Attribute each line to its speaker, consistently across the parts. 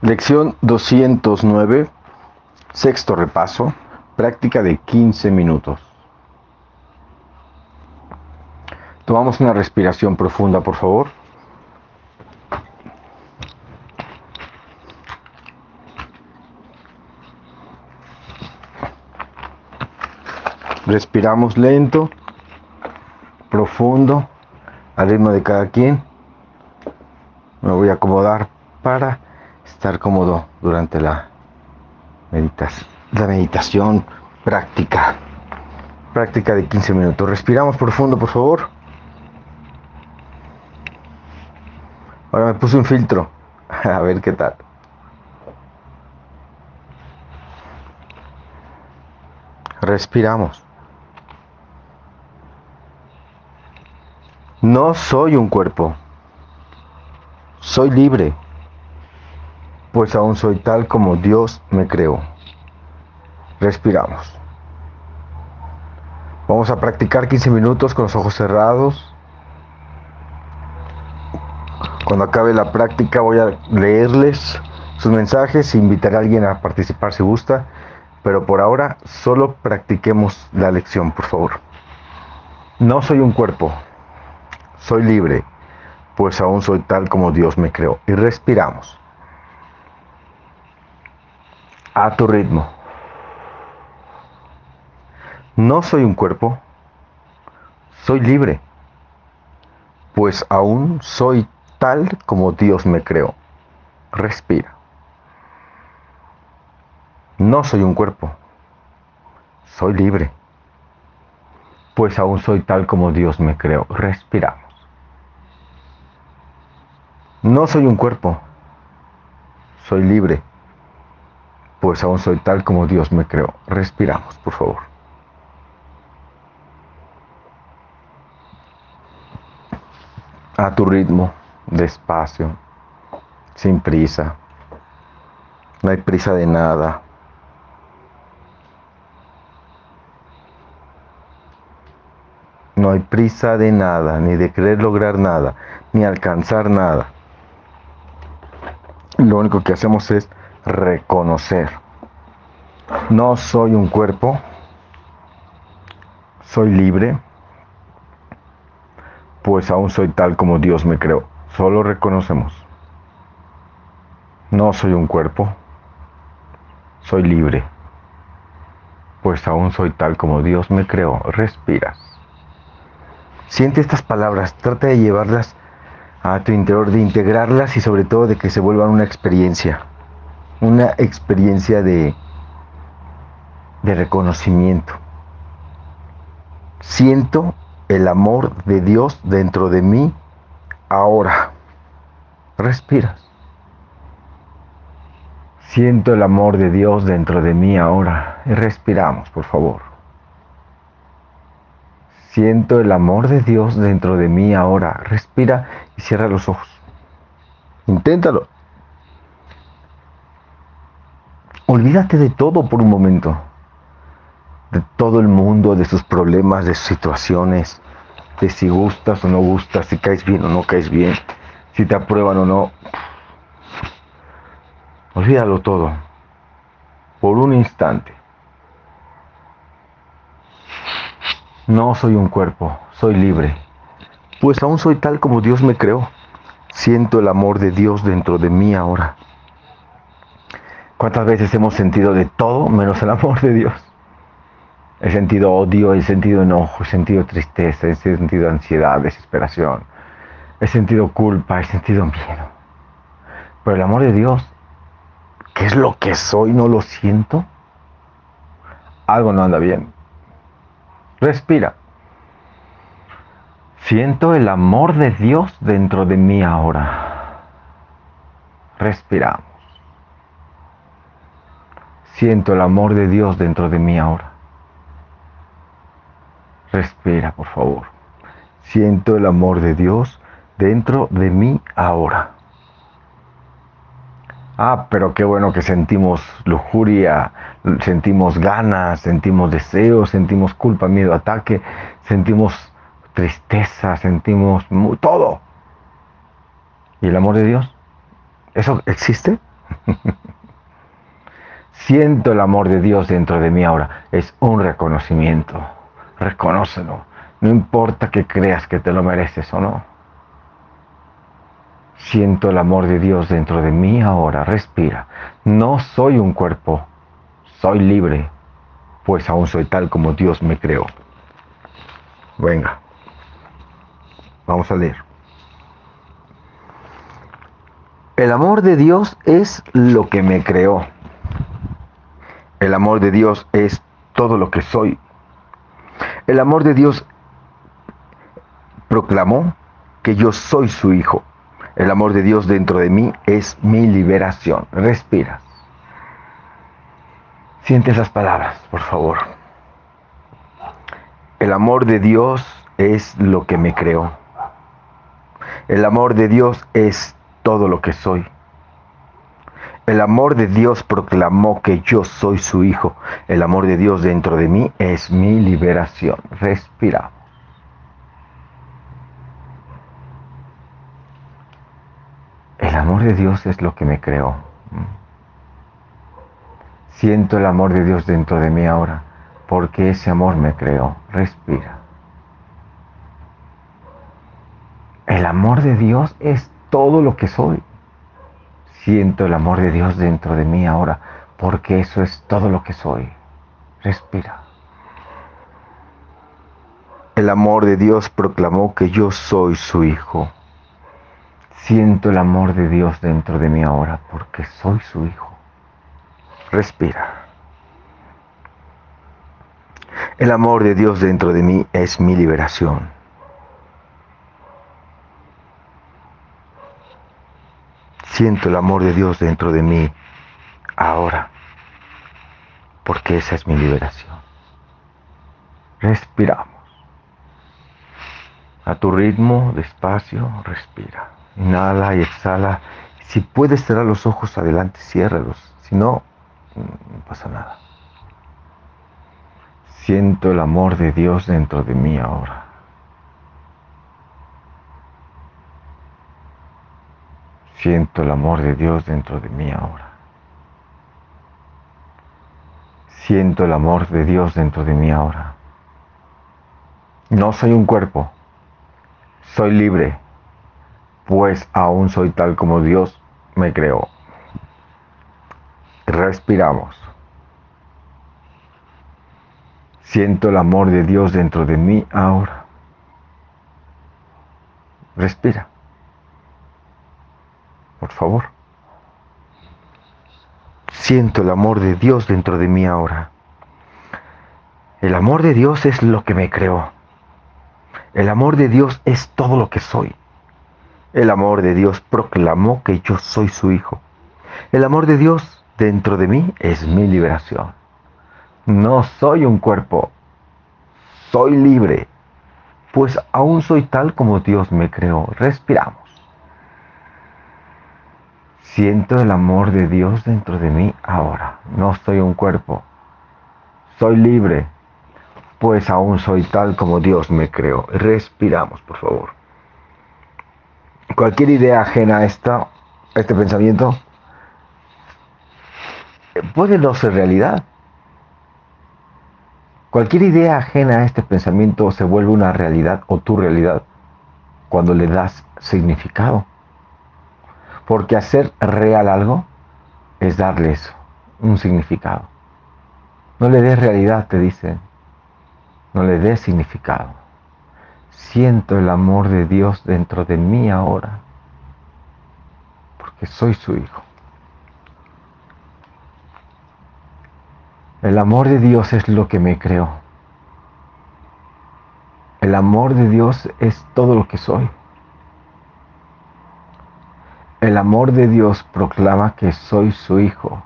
Speaker 1: Lección 209, sexto repaso, práctica de 15 minutos. Tomamos una respiración profunda, por favor. Respiramos lento, profundo, al ritmo de cada quien. Me voy a acomodar para estar cómodo durante la, meditación, la meditación práctica. Práctica de 15 minutos. Respiramos profundo, por favor. Ahora me puse un filtro. A ver qué tal. Respiramos. No soy un cuerpo. Soy libre pues aún soy tal como Dios me creó. Respiramos. Vamos a practicar 15 minutos con los ojos cerrados. Cuando acabe la práctica voy a leerles sus mensajes e invitaré a alguien a participar si gusta, pero por ahora solo practiquemos la lección, por favor. No soy un cuerpo, soy libre, pues aún soy tal como Dios me creó. Y respiramos a tu ritmo. No soy un cuerpo, soy libre, pues aún soy tal como Dios me creó. Respira. No soy un cuerpo, soy libre, pues aún soy tal como Dios me creó. Respiramos. No soy un cuerpo, soy libre, pues aún soy tal como Dios me creó. Respiramos, por favor. A tu ritmo, despacio, sin prisa. No hay prisa de nada. No hay prisa de nada, ni de querer lograr nada, ni alcanzar nada. Lo único que hacemos es reconocer. No soy un cuerpo, soy libre, pues aún soy tal como Dios me creó. Solo reconocemos. No soy un cuerpo, soy libre, pues aún soy tal como Dios me creó. Respiras. Siente estas palabras, trata de llevarlas a tu interior, de integrarlas y sobre todo de que se vuelvan una experiencia una experiencia de, de reconocimiento. Siento el amor de Dios dentro de mí ahora. Respiras. Siento el amor de Dios dentro de mí ahora. Respiramos, por favor. Siento el amor de Dios dentro de mí ahora. Respira y cierra los ojos. Inténtalo. Olvídate de todo por un momento. De todo el mundo, de sus problemas, de sus situaciones, de si gustas o no gustas, si caes bien o no caes bien, si te aprueban o no. Olvídalo todo. Por un instante. No soy un cuerpo, soy libre. Pues aún soy tal como Dios me creó. Siento el amor de Dios dentro de mí ahora. ¿Cuántas veces hemos sentido de todo menos el amor de Dios? He sentido odio, he sentido enojo, he sentido tristeza, he sentido ansiedad, desesperación, he sentido culpa, he sentido miedo. Pero el amor de Dios, ¿qué es lo que soy? ¿No lo siento? Algo no anda bien. Respira. Siento el amor de Dios dentro de mí ahora. Respiramos. Siento el amor de Dios dentro de mí ahora. Respira, por favor. Siento el amor de Dios dentro de mí ahora. Ah, pero qué bueno que sentimos lujuria, sentimos ganas, sentimos deseos, sentimos culpa, miedo, ataque, sentimos tristeza, sentimos todo. ¿Y el amor de Dios? ¿Eso existe? Siento el amor de Dios dentro de mí ahora. Es un reconocimiento. Reconócelo. No importa que creas que te lo mereces o no. Siento el amor de Dios dentro de mí ahora. Respira. No soy un cuerpo. Soy libre. Pues aún soy tal como Dios me creó. Venga. Vamos a leer. El amor de Dios es lo que me creó. El amor de Dios es todo lo que soy. El amor de Dios proclamó que yo soy su hijo. El amor de Dios dentro de mí es mi liberación. Respira. Siente esas palabras, por favor. El amor de Dios es lo que me creó. El amor de Dios es todo lo que soy. El amor de Dios proclamó que yo soy su hijo. El amor de Dios dentro de mí es mi liberación. Respira. El amor de Dios es lo que me creó. Siento el amor de Dios dentro de mí ahora, porque ese amor me creó. Respira. El amor de Dios es todo lo que soy. Siento el amor de Dios dentro de mí ahora, porque eso es todo lo que soy. Respira. El amor de Dios proclamó que yo soy su hijo. Siento el amor de Dios dentro de mí ahora, porque soy su hijo. Respira. El amor de Dios dentro de mí es mi liberación. Siento el amor de Dios dentro de mí ahora, porque esa es mi liberación. Respiramos. A tu ritmo, despacio, respira. Inhala y exhala. Si puedes cerrar los ojos adelante, ciérralos. Si no, no pasa nada. Siento el amor de Dios dentro de mí ahora. Siento el amor de Dios dentro de mí ahora. Siento el amor de Dios dentro de mí ahora. No soy un cuerpo, soy libre, pues aún soy tal como Dios me creó. Respiramos. Siento el amor de Dios dentro de mí ahora. Respira por favor. Siento el amor de Dios dentro de mí ahora. El amor de Dios es lo que me creó. El amor de Dios es todo lo que soy. El amor de Dios proclamó que yo soy su hijo. El amor de Dios dentro de mí es mi liberación. No soy un cuerpo. Soy libre. Pues aún soy tal como Dios me creó. Respiramos. Siento el amor de Dios dentro de mí ahora. No soy un cuerpo. Soy libre, pues aún soy tal como Dios me creó. Respiramos, por favor. Cualquier idea ajena a, esta, este pensamiento puede no ser realidad. Cualquier idea ajena a este pensamiento se vuelve una realidad o tu realidad cuando le das significado. Porque hacer real algo es darle eso, un significado. No le des realidad, te dicen. No le des significado. Siento el amor de Dios dentro de mí ahora, porque soy su hijo. El amor de Dios es lo que me creó. El amor de Dios es todo lo que soy. El amor de Dios proclama que soy su hijo.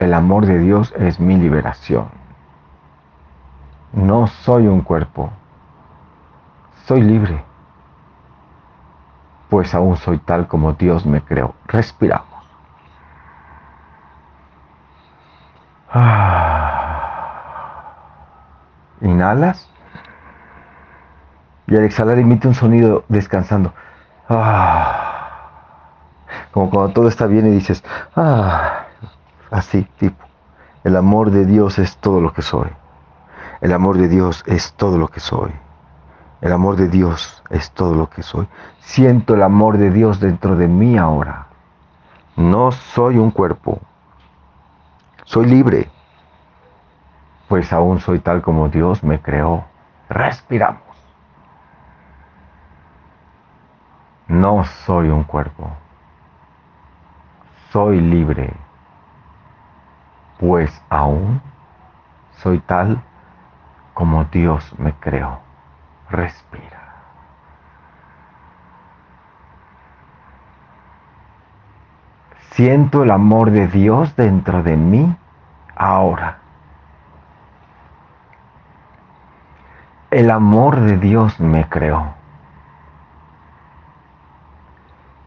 Speaker 1: El amor de Dios es mi liberación. No soy un cuerpo. Soy libre. Pues aún soy tal como Dios me creó. Respiramos. Ah. Inhalas. Y al exhalar emite un sonido descansando. Ah. Como cuando todo está bien y dices, ah, así, tipo. El amor de Dios es todo lo que soy. El amor de Dios es todo lo que soy. El amor de Dios es todo lo que soy. Siento el amor de Dios dentro de mí ahora. No soy un cuerpo. Soy libre. Pues aún soy tal como Dios me creó. Respiramos. No soy un cuerpo. Soy libre. Pues aún soy tal como Dios me creó. Respira. Siento el amor de Dios dentro de mí ahora. El amor de Dios me creó.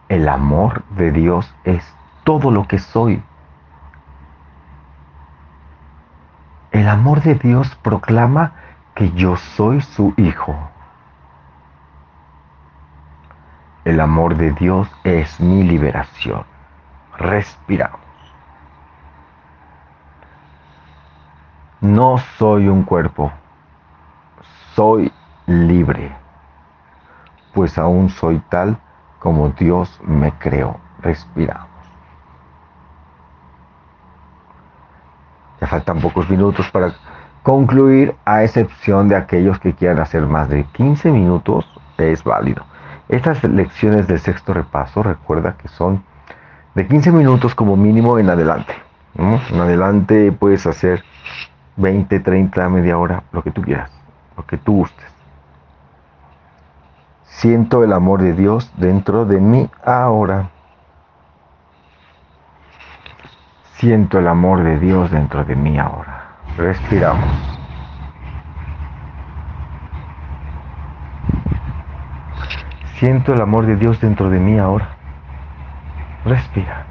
Speaker 1: El amor de Dios es todo lo que soy. El amor de Dios proclama que yo soy su hijo. El amor de Dios es mi liberación. Respiramos. No soy un cuerpo, soy libre, pues aún soy tal como Dios me creó. Respiramos. Ya faltan pocos minutos para concluir, a excepción de aquellos que quieran hacer más de 15 minutos, es válido. Estas lecciones del sexto repaso, recuerda que son de 15 minutos como mínimo en adelante. En adelante puedes hacer 20, 30, media hora, lo que tú quieras, lo que tú gustes. Siento el amor de Dios dentro de mí ahora. Siento el amor de Dios dentro de mí ahora. Respiramos. Siento el amor de Dios dentro de mí ahora. Respira.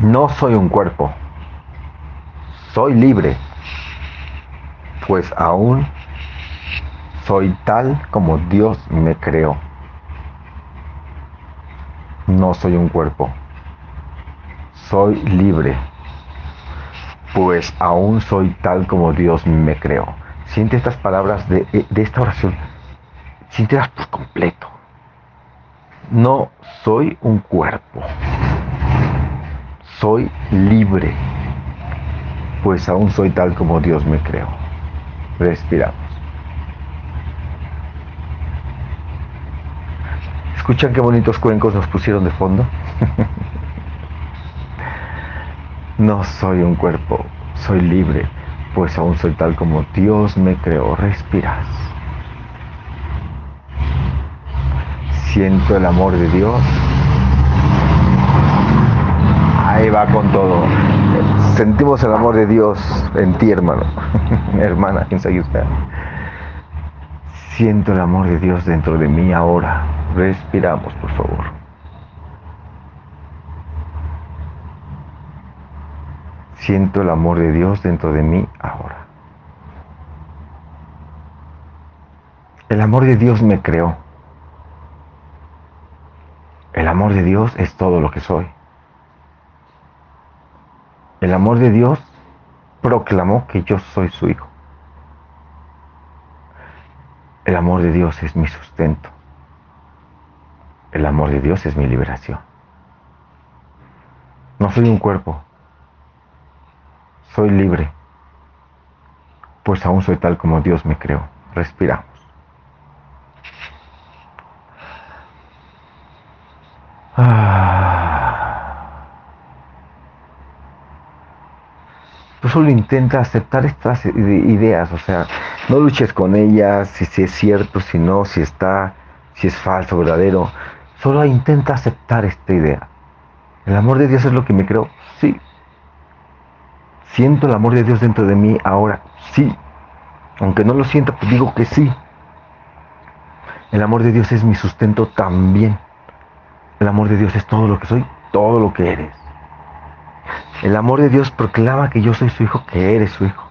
Speaker 1: No soy un cuerpo. Soy libre. Pues aún soy tal como Dios me creó. No soy un cuerpo soy libre, pues aún soy tal como Dios me creó. Siente estas palabras de, eh, esta oración, siéntelas por completo. No soy un cuerpo, soy libre, pues aún soy tal como Dios me creó. Respiramos. ¿Escuchan qué bonitos cuencos nos pusieron de fondo? No soy un cuerpo, soy libre, pues aún soy tal como Dios me creó. Respiras. Siento el amor de Dios. Ahí va con todo. Sentimos el amor de Dios en ti, hermano. Hermana, quien usted. Siento el amor de Dios dentro de mí ahora. Respiramos, por favor. Siento el amor de Dios dentro de mí ahora. El amor de Dios me creó. El amor de Dios es todo lo que soy. El amor de Dios proclamó que yo soy su hijo. El amor de Dios es mi sustento. El amor de Dios es mi liberación. No soy un cuerpo, soy libre, pues aún soy tal como Dios me creó. Respiramos. Ah. Tú solo intenta aceptar estas ideas, o sea, no luches con ellas, si, es cierto, si no, si está, si es falso, verdadero. Solo intenta aceptar esta idea. El amor de Dios es lo que me creó. Sí, Siento el amor de Dios dentro de mí ahora. Sí. Aunque no lo sienta, pues digo que sí. El amor de Dios es mi sustento también. El amor de Dios es todo lo que soy, todo lo que eres. El amor de Dios proclama que yo soy su hijo, que eres su hijo.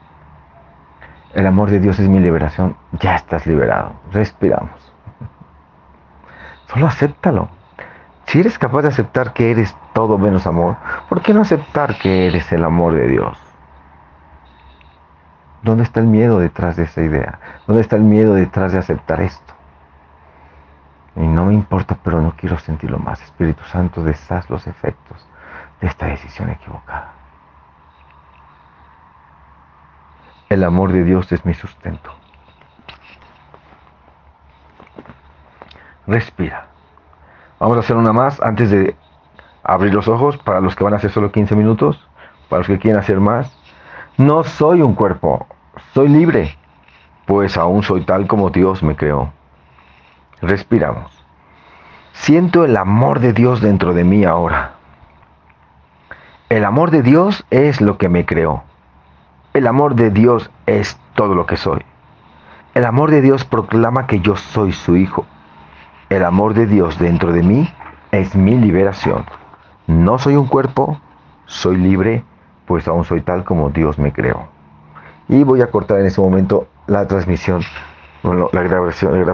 Speaker 1: El amor de Dios es mi liberación. Ya estás liberado. Respiramos. Solo acéptalo. Si eres capaz de aceptar que eres todo menos amor, ¿por qué no aceptar que eres el amor de Dios? ¿Dónde está el miedo detrás de esa idea? ¿Dónde está el miedo detrás de aceptar esto? Y no me importa, pero no quiero sentirlo más. Espíritu Santo, deshaz los efectos de esta decisión equivocada. El amor de Dios es mi sustento. Respira. Vamos a hacer una más antes de abrir los ojos para los que van a hacer solo 15 minutos, para los que quieren hacer más. No soy un cuerpo, soy libre, pues aún soy tal como Dios me creó. Respiramos. Siento el amor de Dios dentro de mí ahora. El amor de Dios es lo que me creó. El amor de Dios es todo lo que soy. El amor de Dios proclama que yo soy su hijo. El amor de Dios dentro de mí es mi liberación. No soy un cuerpo, soy libre, pues aún soy tal como Dios me creó. Y voy a cortar en ese momento la transmisión, bueno, la grabación, la grabación